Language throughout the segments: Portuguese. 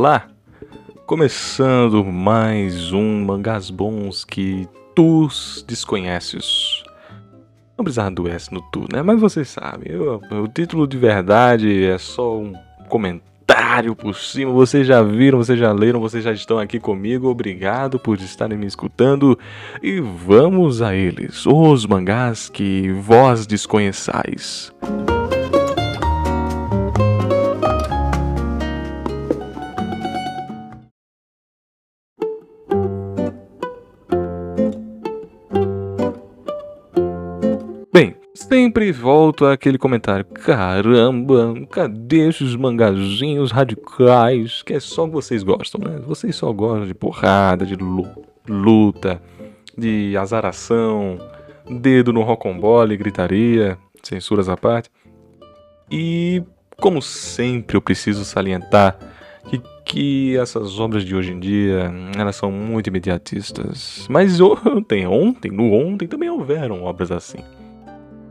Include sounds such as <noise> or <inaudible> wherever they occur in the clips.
Olá! Começando mais um Mangás Bons que tu desconheces. Não precisava do S no tu, né? Mas vocês sabem, eu- o título de verdade é só um comentário por cima. Vocês já viram, vocês já leram, vocês já estão aqui comigo. Obrigado por estarem me escutando. E vamos a eles, os mangás que vós desconheçais. Bem, sempre volto àquele comentário. Caramba, cadê esses mangazinhos radicais que é só vocês gostam, né? Vocês só gostam de porrada, de lu- luta, de azaração, dedo no rocambole, gritaria, censuras à parte. E, como sempre, eu preciso salientar que, que essas obras de hoje em dia, elas são muito imediatistas. Mas ontem, ontem, no ontem, também houveram obras assim.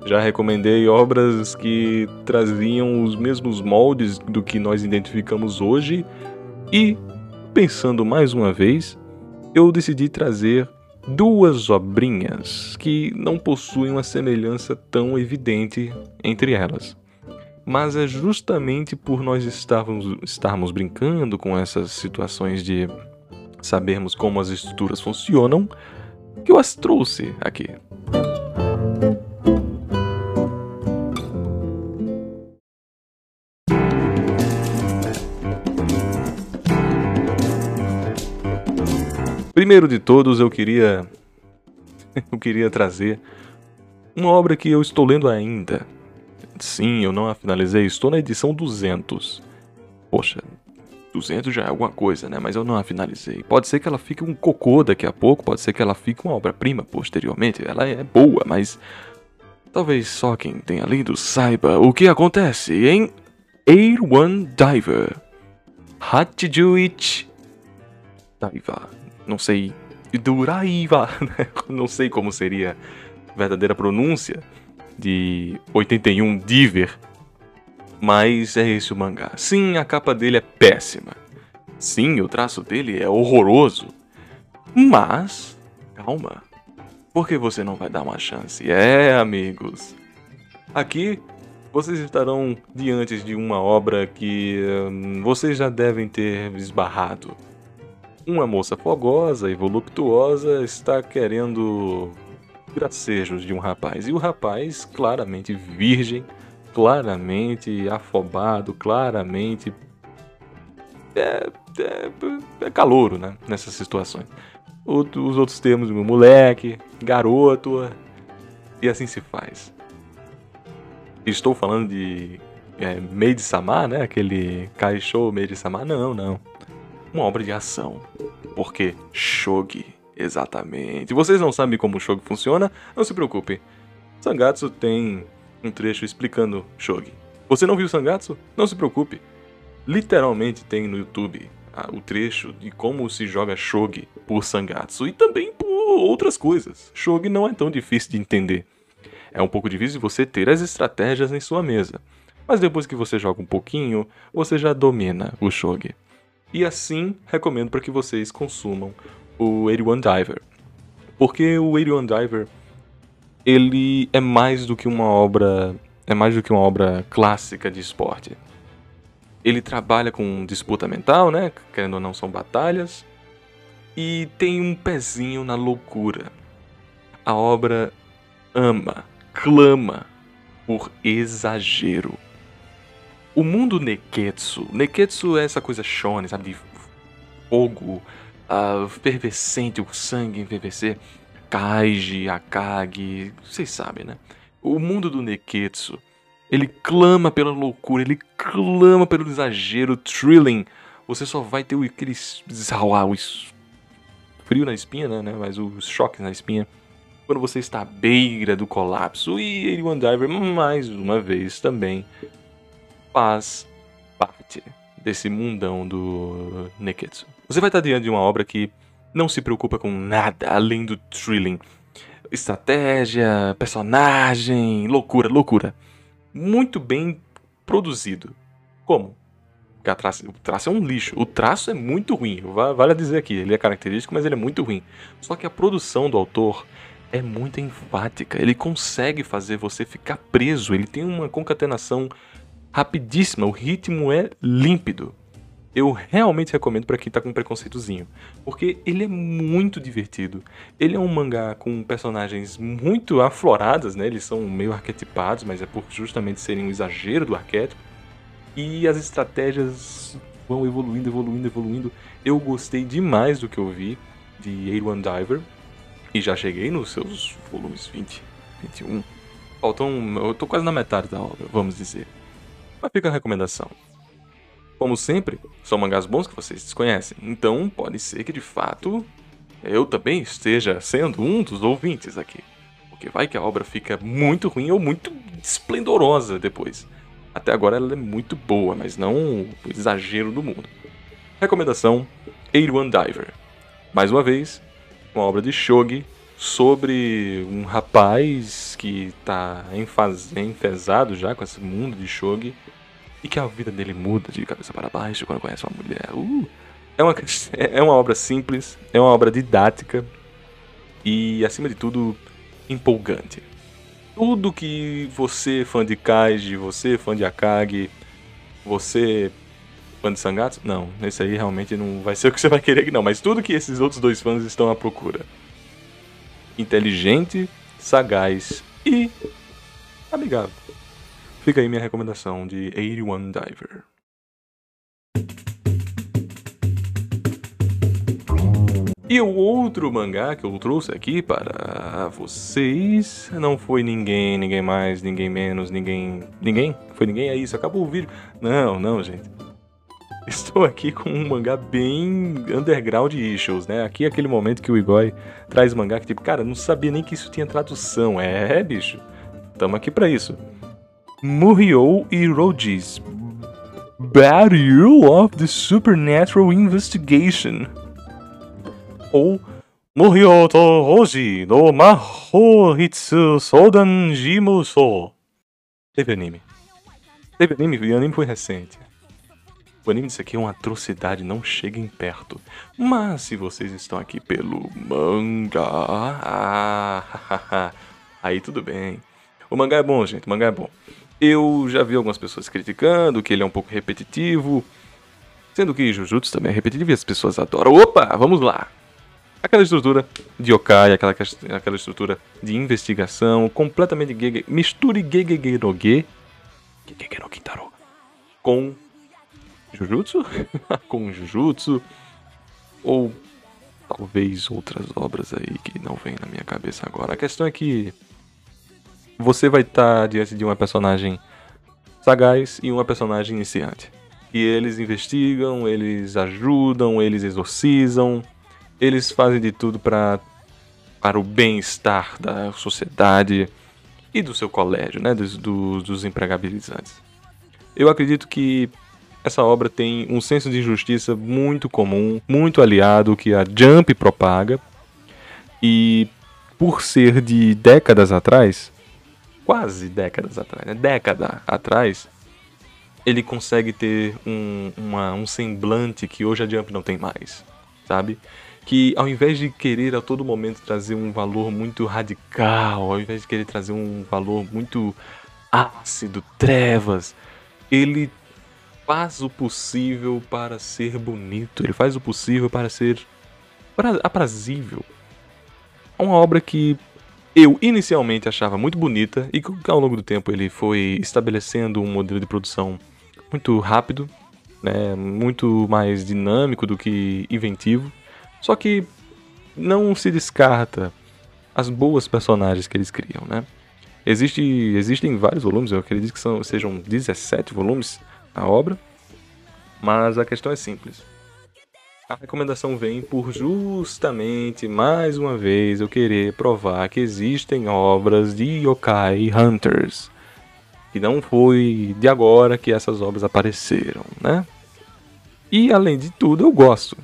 Já recomendei obras que traziam os mesmos moldes do que nós identificamos hoje e, pensando mais uma vez, eu decidi trazer duas obrinhas que não possuem uma semelhança tão evidente entre elas. Mas é justamente por nós estarmos, estarmos brincando com essas situações de sabermos como as estruturas funcionam que eu as trouxe aqui. Primeiro de todos, eu queria <laughs> eu queria trazer uma obra que eu estou lendo ainda. Sim, eu não a finalizei, estou na edição 200. Poxa, 200 já é alguma coisa, né? Mas eu não a finalizei. Pode ser que ela fique um cocô daqui a pouco, pode ser que ela fique uma obra-prima posteriormente. Ela é boa, mas talvez só quem tenha lido saiba o que acontece em Air One Diver. Hachijuichi Daiva. Não sei. Duraiva. <laughs> né? Não sei como seria a verdadeira pronúncia de 81 Diver. Mas é esse o mangá. Sim, a capa dele é péssima. Sim, o traço dele é horroroso. Mas, calma. Por que você não vai dar uma chance? É, amigos. Aqui vocês estarão diante de uma obra que hum, vocês já devem ter esbarrado. Uma moça fogosa e voluptuosa está querendo gracejos de um rapaz. E o rapaz, claramente virgem, claramente afobado, claramente. É, é, é calouro, né? Nessas situações. Outro- os outros termos, moleque, garoto, e assim se faz. Estou falando de é, Maid Sama, né? Aquele Kaisho Maid Sama. Não, não. Uma obra de ação. Porque Shogi, exatamente. Vocês não sabem como o Shogi funciona? Não se preocupe. Sangatsu tem um trecho explicando Shogi. Você não viu Sangatsu? Não se preocupe. Literalmente tem no YouTube ah, o trecho de como se joga Shogi por Sangatsu e também por outras coisas. Shogi não é tão difícil de entender. É um pouco difícil você ter as estratégias em sua mesa. Mas depois que você joga um pouquinho, você já domina o Shogi. E assim, recomendo para que vocês consumam o 81 Diver. Porque o 81 Diver ele é mais do que uma obra, é mais do que uma obra clássica de esporte. Ele trabalha com disputa mental, né? Querendo ou não são batalhas e tem um pezinho na loucura. A obra ama, clama por exagero. O mundo Neketsu, Neketsu é essa coisa shonen, sabe, de fogo, ah, fervescente, o sangue enfervecer, Kaiji, Akagi, vocês sabem, né? O mundo do Neketsu, ele clama pela loucura, ele clama pelo exagero, thrilling. Você só vai ter aquele o frio na espinha, né, né? Mas os choques na espinha quando você está à beira do colapso. E 81 Diver, mais uma vez, também faz parte desse mundão do Neketsu. Você vai estar diante de uma obra que não se preocupa com nada além do thrilling. Estratégia, personagem, loucura, loucura. Muito bem produzido. Como? Porque traço, o traço é um lixo. O traço é muito ruim. Vale dizer aqui, ele é característico, mas ele é muito ruim. Só que a produção do autor é muito enfática. Ele consegue fazer você ficar preso. Ele tem uma concatenação rapidíssima. O ritmo é límpido. Eu realmente recomendo para quem tá com preconceitozinho, porque ele é muito divertido. Ele é um mangá com personagens muito afloradas, né? Eles são meio arquetipados, mas é por justamente serem um exagero do arquétipo. E as estratégias vão evoluindo, evoluindo, evoluindo. Eu gostei demais do que eu vi de A1 Diver, e já cheguei nos seus volumes 20, 21. Faltam. Eu tô quase na metade da obra, vamos dizer. Mas fica a recomendação. Como sempre, são mangás bons que vocês desconhecem, então pode ser que de fato eu também esteja sendo um dos ouvintes aqui. Porque vai que a obra fica muito ruim ou muito esplendorosa depois. Até agora ela é muito boa, mas não o exagero do mundo. Recomendação: A1 Diver. Mais uma vez, uma obra de Shogi sobre um rapaz que está enfesado já com esse mundo de Shogi e que a vida dele muda de cabeça para baixo quando conhece uma mulher. Uh, é, uma, é uma obra simples, é uma obra didática e, acima de tudo, empolgante. Tudo que você, fã de Kaiji, você, fã de Akagi, você, fã de Sangatsu, não, esse aí realmente não vai ser o que você vai querer, não, mas tudo que esses outros dois fãs estão à procura inteligente, sagaz e amigável. Fica aí minha recomendação de 81 Diver. E o outro mangá que eu trouxe aqui para vocês não foi ninguém, ninguém mais, ninguém menos, ninguém. Ninguém? Foi ninguém? É isso, acabou o vídeo. Não, não, gente. Estou aqui com um mangá bem underground issues, né? Aqui é aquele momento que o Igor traz mangá que, tipo, cara, não sabia nem que isso tinha tradução. É, bicho. Tamo aqui para isso. Muriou e Rogis. Battle of the Supernatural Investigation. Ou Muriou to Roji no Mahoritsu Sodan Jimuso. Teve anime. Teve anime e o anime foi recente. O anime disso aqui é uma atrocidade, não cheguem perto. Mas se vocês estão aqui pelo manga, <laughs> aí tudo bem. O mangá é bom, gente, o mangá é bom. Eu já vi algumas pessoas criticando que ele é um pouco repetitivo, sendo que Jujutsu também é repetitivo e as pessoas adoram. Opa, vamos lá. Aquela estrutura de yokai, aquela, aquela estrutura de investigação, completamente gege, misture gegege no ge, gegege no kintaro, com Jujutsu? <laughs> com Jujutsu? Ou talvez outras obras aí que não vem na minha cabeça agora. A questão é que você vai estar tá diante de uma personagem sagaz e uma personagem iniciante. E eles investigam, eles ajudam, eles exorcizam, eles fazem de tudo para para o bem-estar da sociedade e do seu colégio, né, dos, dos, dos empregabilizantes. Eu acredito que essa obra tem um senso de justiça muito comum, muito aliado que a Jump propaga. E por ser de décadas atrás, quase décadas atrás, né? década atrás, ele consegue ter um, uma, um semblante que hoje a Jump não tem mais, sabe? Que ao invés de querer a todo momento trazer um valor muito radical, ao invés de querer trazer um valor muito ácido, trevas, ele faz o possível para ser bonito, ele faz o possível para ser aprazível. É uma obra que eu inicialmente achava muito bonita e que ao longo do tempo ele foi estabelecendo um modelo de produção muito rápido, né, muito mais dinâmico do que inventivo. Só que não se descarta as boas personagens que eles criam, né? Existe, existem vários volumes, eu acredito que são, sejam 17 volumes a obra, mas a questão é simples. A recomendação vem por justamente, mais uma vez, eu querer provar que existem obras de Yokai Hunters. Que não foi de agora que essas obras apareceram, né? E além de tudo, eu gosto.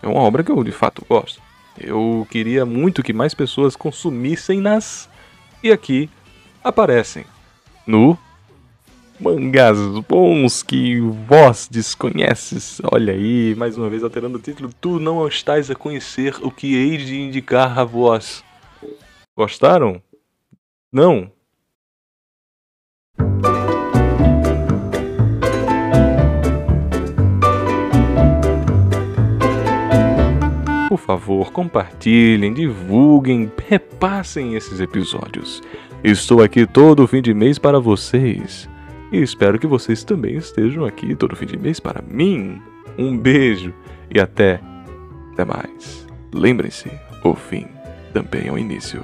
É uma obra que eu de fato gosto. Eu queria muito que mais pessoas consumissem nas. E aqui aparecem no mangás bons que vós desconheces. Olha aí, mais uma vez alterando o título. Tu não estás a conhecer o que hei de indicar a vós. Gostaram? Não? Por favor, compartilhem, divulguem, repassem esses episódios. Estou aqui todo fim de mês para vocês. E espero que vocês também estejam aqui todo fim de mês para mim. Um beijo e até, até mais. Lembrem-se, o fim também é o início.